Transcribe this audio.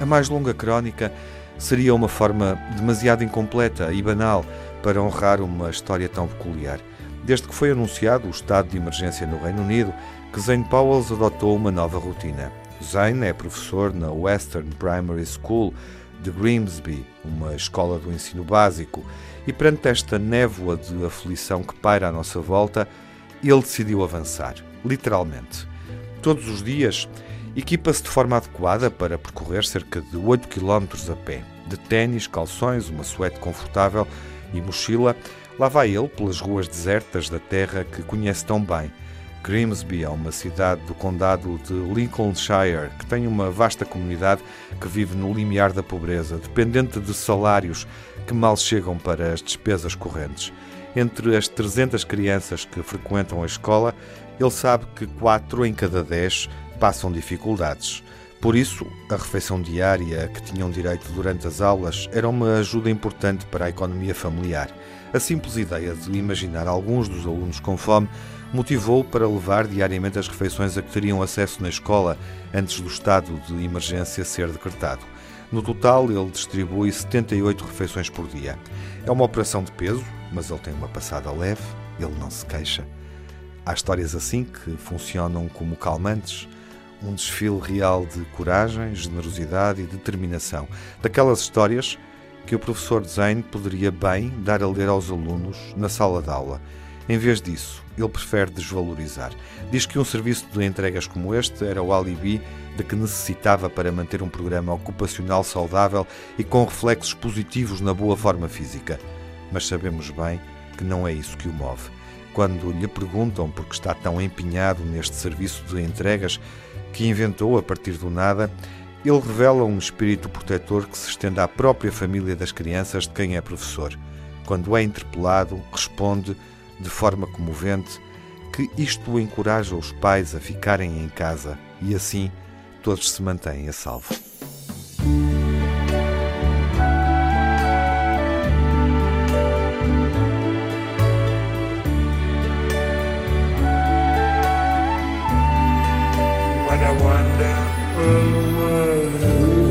A mais longa crónica seria uma forma demasiado incompleta e banal para honrar uma história tão peculiar. Desde que foi anunciado o estado de emergência no Reino Unido, que Zane Powells adotou uma nova rotina. Zane é professor na Western Primary School de Grimsby, uma escola do ensino básico, e perante esta névoa de aflição que paira à nossa volta, ele decidiu avançar literalmente. Todos os dias, equipa-se de forma adequada para percorrer cerca de 8 km a pé. De ténis, calções, uma suéte confortável e mochila, lá vai ele pelas ruas desertas da terra que conhece tão bem. Grimsby é uma cidade do condado de Lincolnshire que tem uma vasta comunidade que vive no limiar da pobreza, dependente de salários que mal chegam para as despesas correntes. Entre as 300 crianças que frequentam a escola, ele sabe que 4 em cada 10 passam dificuldades. Por isso, a refeição diária que tinham direito durante as aulas era uma ajuda importante para a economia familiar. A simples ideia de imaginar alguns dos alunos com fome motivou para levar diariamente as refeições a que teriam acesso na escola antes do estado de emergência ser decretado. No total, ele distribui 78 refeições por dia. É uma operação de peso, mas ele tem uma passada leve, ele não se queixa. Há histórias assim que funcionam como calmantes, um desfile real de coragem, generosidade e determinação. Daquelas histórias que o professor Zane poderia bem dar a ler aos alunos na sala de aula. Em vez disso, ele prefere desvalorizar. Diz que um serviço de entregas como este era o alibi de que necessitava para manter um programa ocupacional saudável e com reflexos positivos na boa forma física. Mas sabemos bem que não é isso que o move. Quando lhe perguntam por que está tão empenhado neste serviço de entregas que inventou a partir do nada, ele revela um espírito protetor que se estende à própria família das crianças de quem é professor. Quando é interpelado, responde de forma comovente, que isto encoraja os pais a ficarem em casa e assim todos se mantêm a salvo. a wonderful world.